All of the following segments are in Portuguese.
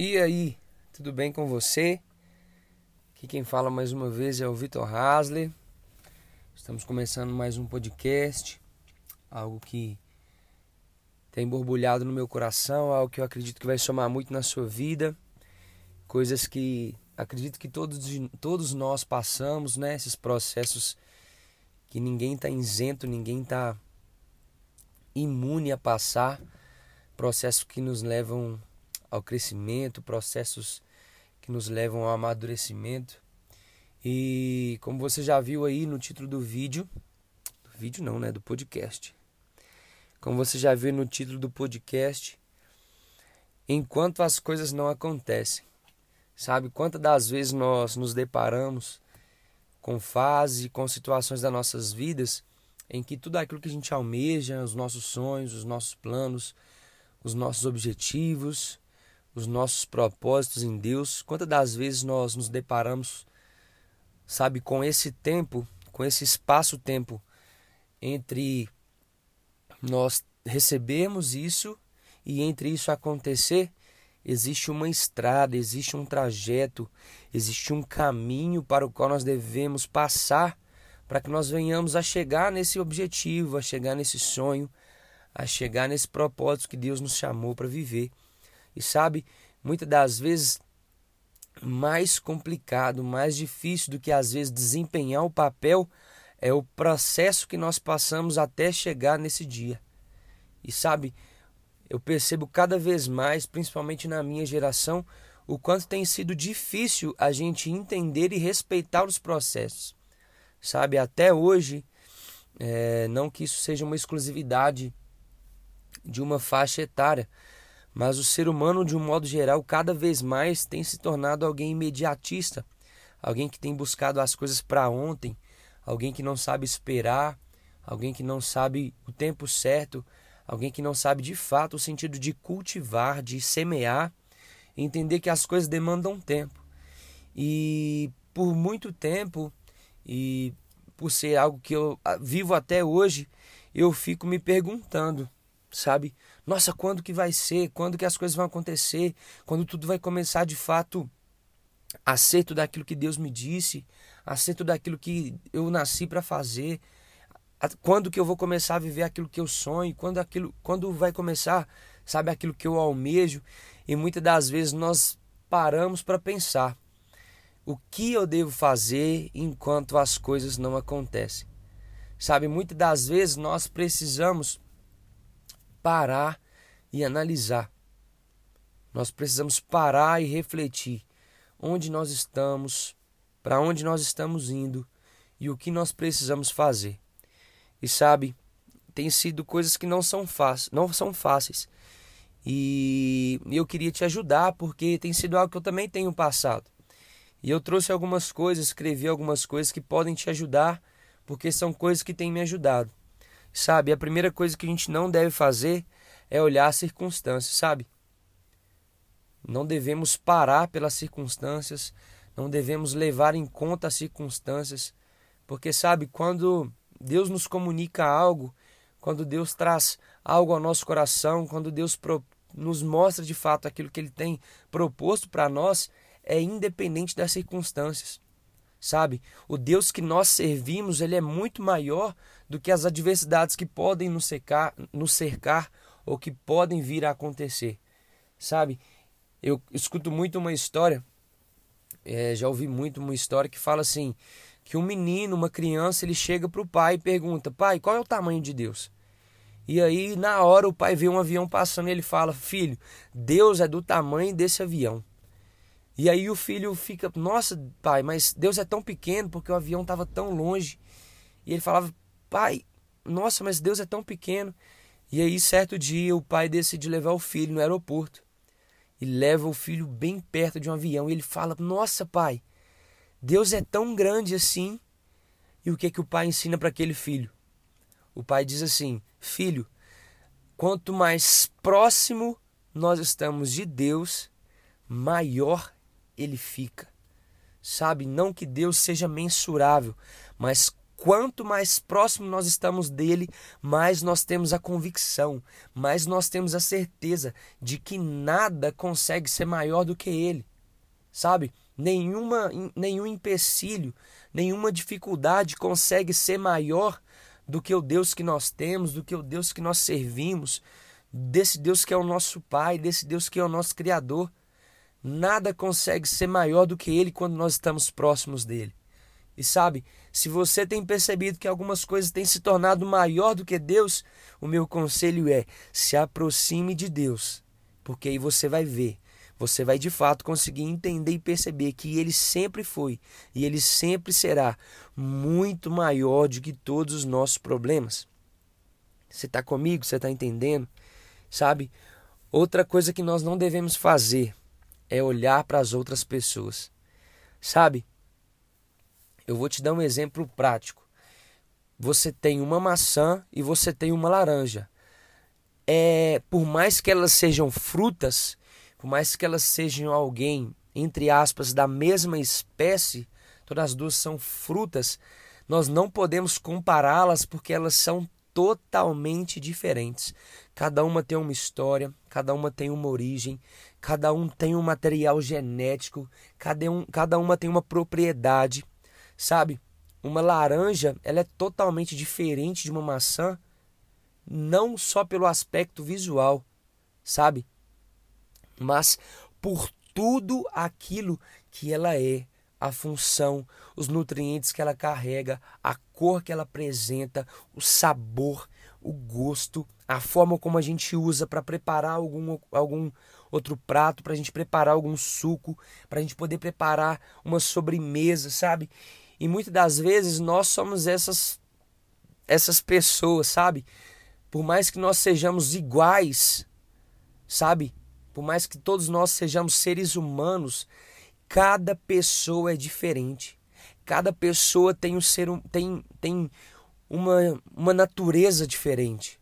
E aí, tudo bem com você? Aqui quem fala mais uma vez é o Vitor Hasler. Estamos começando mais um podcast, algo que tem borbulhado no meu coração, algo que eu acredito que vai somar muito na sua vida, coisas que acredito que todos, todos nós passamos, né? Esses processos que ninguém está isento, ninguém está imune a passar, processos que nos levam ao crescimento, processos que nos levam ao amadurecimento. E como você já viu aí no título do vídeo, do vídeo não, né, do podcast. Como você já viu no título do podcast, enquanto as coisas não acontecem. Sabe quantas das vezes nós nos deparamos com fases, com situações das nossas vidas em que tudo aquilo que a gente almeja, os nossos sonhos, os nossos planos, os nossos objetivos, os nossos propósitos em Deus, quantas das vezes nós nos deparamos, sabe, com esse tempo, com esse espaço-tempo entre nós recebermos isso e entre isso acontecer, existe uma estrada, existe um trajeto, existe um caminho para o qual nós devemos passar para que nós venhamos a chegar nesse objetivo, a chegar nesse sonho, a chegar nesse propósito que Deus nos chamou para viver. E sabe, muitas das vezes mais complicado, mais difícil do que às vezes desempenhar o papel é o processo que nós passamos até chegar nesse dia. E sabe, eu percebo cada vez mais, principalmente na minha geração, o quanto tem sido difícil a gente entender e respeitar os processos. Sabe, até hoje, é, não que isso seja uma exclusividade de uma faixa etária, mas o ser humano, de um modo geral, cada vez mais tem se tornado alguém imediatista, alguém que tem buscado as coisas para ontem, alguém que não sabe esperar, alguém que não sabe o tempo certo, alguém que não sabe de fato o sentido de cultivar, de semear, entender que as coisas demandam tempo. E por muito tempo, e por ser algo que eu ah, vivo até hoje, eu fico me perguntando, sabe? Nossa, quando que vai ser? Quando que as coisas vão acontecer? Quando tudo vai começar de fato a ser tudo aquilo que Deus me disse, a ser tudo aquilo que eu nasci para fazer? Quando que eu vou começar a viver aquilo que eu sonho? Quando aquilo, quando vai começar, sabe, aquilo que eu almejo? E muitas das vezes nós paramos para pensar: o que eu devo fazer enquanto as coisas não acontecem? Sabe, muitas das vezes nós precisamos parar e analisar. Nós precisamos parar e refletir onde nós estamos, para onde nós estamos indo e o que nós precisamos fazer. E sabe, tem sido coisas que não são fáceis, não são fáceis. E eu queria te ajudar porque tem sido algo que eu também tenho passado. E eu trouxe algumas coisas, escrevi algumas coisas que podem te ajudar, porque são coisas que têm me ajudado. Sabe, a primeira coisa que a gente não deve fazer é olhar as circunstâncias, sabe? Não devemos parar pelas circunstâncias, não devemos levar em conta as circunstâncias, porque sabe, quando Deus nos comunica algo, quando Deus traz algo ao nosso coração, quando Deus nos mostra de fato aquilo que Ele tem proposto para nós, é independente das circunstâncias. Sabe? O Deus que nós servimos, ele é muito maior do que as adversidades que podem nos cercar, nos cercar ou que podem vir a acontecer. Sabe? Eu escuto muito uma história, é, já ouvi muito uma história que fala assim: que um menino, uma criança, ele chega para o pai e pergunta: Pai, qual é o tamanho de Deus? E aí, na hora, o pai vê um avião passando e ele fala: Filho, Deus é do tamanho desse avião. E aí o filho fica: Nossa, pai, mas Deus é tão pequeno porque o avião estava tão longe. E ele falava: Pai, nossa, mas Deus é tão pequeno. E aí, certo dia, o pai decide levar o filho no aeroporto. E leva o filho bem perto de um avião. E ele fala: Nossa, pai, Deus é tão grande assim. E o que, que o pai ensina para aquele filho? O pai diz assim: Filho, quanto mais próximo nós estamos de Deus, maior ele fica. Sabe? Não que Deus seja mensurável, mas quanto mais próximo nós estamos dele, mais nós temos a convicção, mais nós temos a certeza de que nada consegue ser maior do que ele. Sabe? Nenhuma, nenhum empecilho, nenhuma dificuldade consegue ser maior do que o Deus que nós temos, do que o Deus que nós servimos, desse Deus que é o nosso Pai, desse Deus que é o nosso Criador. Nada consegue ser maior do que Ele quando nós estamos próximos dele. E sabe, se você tem percebido que algumas coisas têm se tornado maior do que Deus, o meu conselho é: se aproxime de Deus, porque aí você vai ver, você vai de fato conseguir entender e perceber que Ele sempre foi e Ele sempre será muito maior do que todos os nossos problemas. Você está comigo? Você está entendendo? Sabe? Outra coisa que nós não devemos fazer é olhar para as outras pessoas. Sabe? Eu vou te dar um exemplo prático. Você tem uma maçã e você tem uma laranja. É, por mais que elas sejam frutas, por mais que elas sejam alguém, entre aspas, da mesma espécie, todas as duas são frutas, nós não podemos compará-las porque elas são totalmente diferentes. Cada uma tem uma história, cada uma tem uma origem, cada um tem um material genético, cada, um, cada uma tem uma propriedade. Sabe? Uma laranja, ela é totalmente diferente de uma maçã, não só pelo aspecto visual, sabe? Mas por tudo aquilo que ela é, a função, os nutrientes que ela carrega, a cor que ela apresenta, o sabor, o gosto, a forma como a gente usa para preparar algum, algum outro prato, para a gente preparar algum suco, para a gente poder preparar uma sobremesa, sabe? E muitas das vezes nós somos essas essas pessoas, sabe? Por mais que nós sejamos iguais, sabe? Por mais que todos nós sejamos seres humanos, cada pessoa é diferente. Cada pessoa tem um ser tem tem uma, uma natureza diferente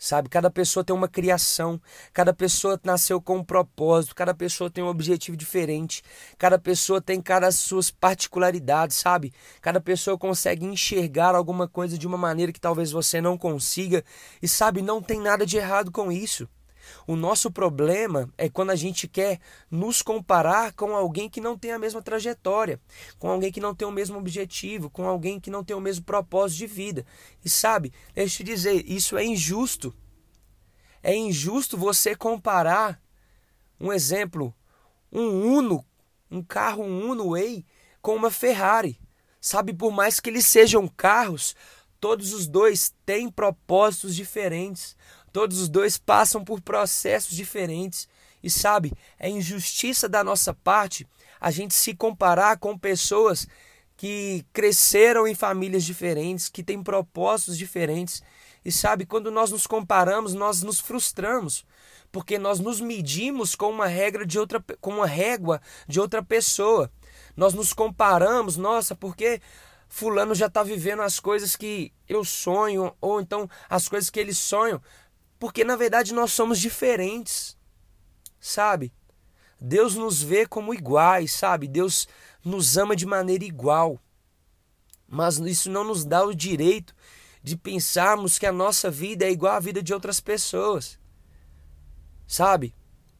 sabe? Cada pessoa tem uma criação, cada pessoa nasceu com um propósito, cada pessoa tem um objetivo diferente, cada pessoa tem cada suas particularidades, sabe? Cada pessoa consegue enxergar alguma coisa de uma maneira que talvez você não consiga, e sabe, não tem nada de errado com isso. O nosso problema é quando a gente quer nos comparar com alguém que não tem a mesma trajetória, com alguém que não tem o mesmo objetivo, com alguém que não tem o mesmo propósito de vida. E sabe, deixa eu te dizer, isso é injusto. É injusto você comparar um exemplo, um Uno, um carro um Uno Way com uma Ferrari. Sabe, por mais que eles sejam carros, todos os dois têm propósitos diferentes. Todos os dois passam por processos diferentes. E sabe, é injustiça da nossa parte a gente se comparar com pessoas que cresceram em famílias diferentes, que têm propósitos diferentes. E sabe, quando nós nos comparamos, nós nos frustramos, porque nós nos medimos com uma regra de outra com uma régua de outra pessoa. Nós nos comparamos, nossa, porque fulano já está vivendo as coisas que eu sonho, ou então as coisas que eles sonham. Porque na verdade nós somos diferentes, sabe? Deus nos vê como iguais, sabe? Deus nos ama de maneira igual. Mas isso não nos dá o direito de pensarmos que a nossa vida é igual à vida de outras pessoas. Sabe?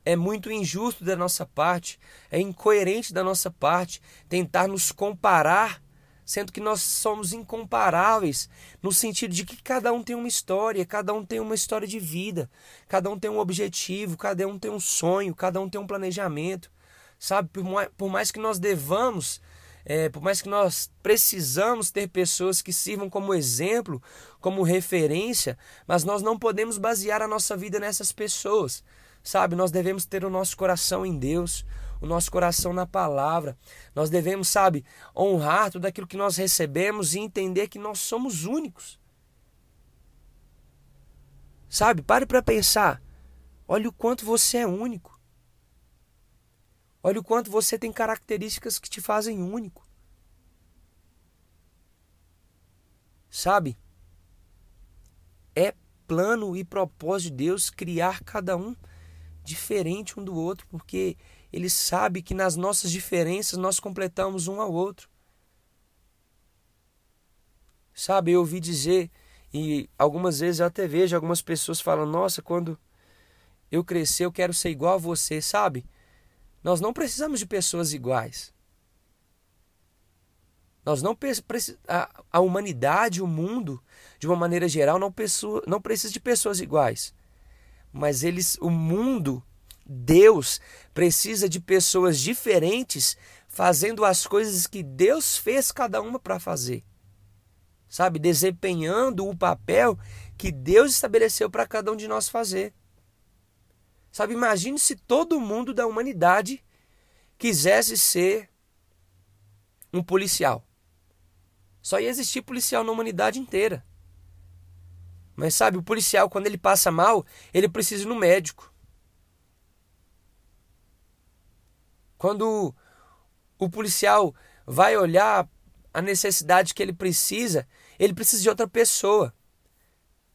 É muito injusto da nossa parte, é incoerente da nossa parte tentar nos comparar sendo que nós somos incomparáveis no sentido de que cada um tem uma história, cada um tem uma história de vida, cada um tem um objetivo, cada um tem um sonho, cada um tem um planejamento, sabe? Por mais, por mais que nós devamos, é, por mais que nós precisamos ter pessoas que sirvam como exemplo, como referência, mas nós não podemos basear a nossa vida nessas pessoas, sabe? Nós devemos ter o nosso coração em Deus, o nosso coração na palavra. Nós devemos, sabe, honrar tudo aquilo que nós recebemos e entender que nós somos únicos. Sabe, pare para pensar. Olha o quanto você é único. Olha o quanto você tem características que te fazem único. Sabe? É plano e propósito de Deus criar cada um diferente um do outro, porque ele sabe que nas nossas diferenças nós completamos um ao outro. Sabe, eu ouvi dizer, e algumas vezes eu até vejo algumas pessoas falando: Nossa, quando eu crescer, eu quero ser igual a você, sabe? Nós não precisamos de pessoas iguais. Nós não a, a humanidade, o mundo, de uma maneira geral, não, pessoa, não precisa de pessoas iguais. Mas eles, o mundo, Deus, precisa de pessoas diferentes fazendo as coisas que Deus fez cada uma para fazer. Sabe? Desempenhando o papel que Deus estabeleceu para cada um de nós fazer. Sabe? Imagine se todo mundo da humanidade quisesse ser um policial. Só ia existir policial na humanidade inteira. Mas sabe, o policial, quando ele passa mal, ele precisa ir no médico. Quando o policial vai olhar a necessidade que ele precisa, ele precisa de outra pessoa.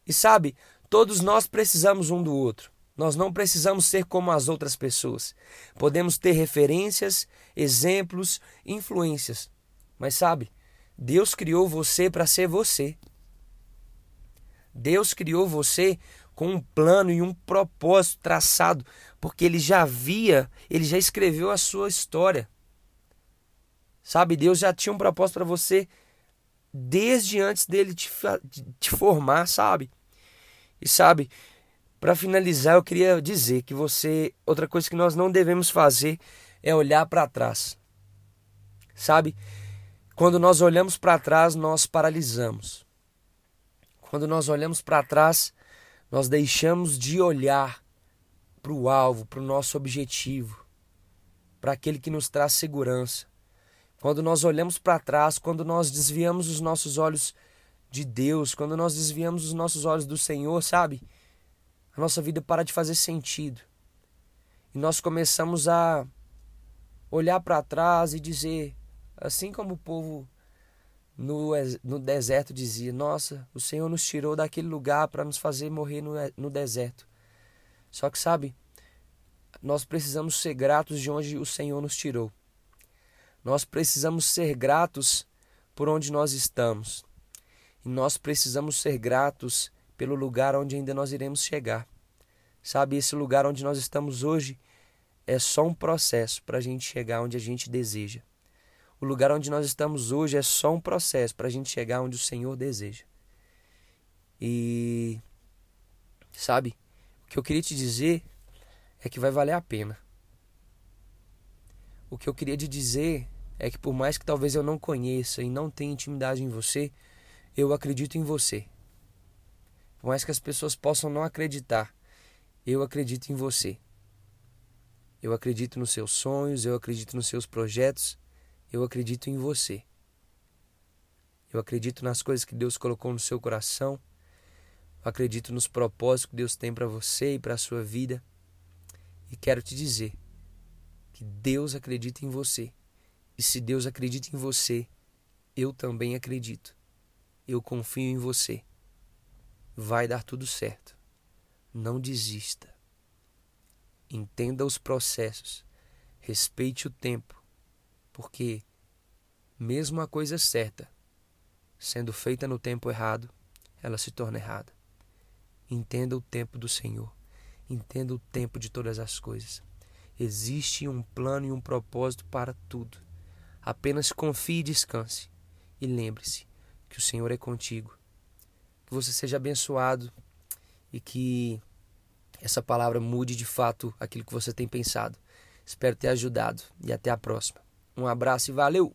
E sabe, todos nós precisamos um do outro. Nós não precisamos ser como as outras pessoas. Podemos ter referências, exemplos, influências. Mas sabe, Deus criou você para ser você. Deus criou você com um plano e um propósito traçado, porque ele já via, ele já escreveu a sua história. Sabe, Deus já tinha um propósito para você desde antes dele te, te formar, sabe? E sabe, para finalizar, eu queria dizer que você, outra coisa que nós não devemos fazer é olhar para trás. Sabe? Quando nós olhamos para trás, nós paralisamos. Quando nós olhamos para trás, nós deixamos de olhar para o alvo, para o nosso objetivo, para aquele que nos traz segurança. Quando nós olhamos para trás, quando nós desviamos os nossos olhos de Deus, quando nós desviamos os nossos olhos do Senhor, sabe? A nossa vida para de fazer sentido. E nós começamos a olhar para trás e dizer: Assim como o povo no, no deserto dizia: Nossa, o Senhor nos tirou daquele lugar para nos fazer morrer no, no deserto. Só que, sabe, nós precisamos ser gratos de onde o Senhor nos tirou. Nós precisamos ser gratos por onde nós estamos. E nós precisamos ser gratos pelo lugar onde ainda nós iremos chegar. Sabe, esse lugar onde nós estamos hoje é só um processo para a gente chegar onde a gente deseja. O lugar onde nós estamos hoje é só um processo para a gente chegar onde o Senhor deseja. E sabe, o que eu queria te dizer é que vai valer a pena. O que eu queria te dizer é que por mais que talvez eu não conheça e não tenha intimidade em você, eu acredito em você. Por mais que as pessoas possam não acreditar, eu acredito em você. Eu acredito nos seus sonhos, eu acredito nos seus projetos, eu acredito em você. Eu acredito nas coisas que Deus colocou no seu coração. Eu acredito nos propósitos que Deus tem para você e para a sua vida. E quero te dizer que Deus acredita em você. E se Deus acredita em você, eu também acredito. Eu confio em você. Vai dar tudo certo. Não desista. Entenda os processos. Respeite o tempo porque mesmo a coisa certa, sendo feita no tempo errado, ela se torna errada. Entenda o tempo do Senhor. Entenda o tempo de todas as coisas. Existe um plano e um propósito para tudo. Apenas confie e descanse. E lembre-se que o Senhor é contigo. Que você seja abençoado e que essa palavra mude de fato aquilo que você tem pensado. Espero ter ajudado e até a próxima. Um abraço e valeu!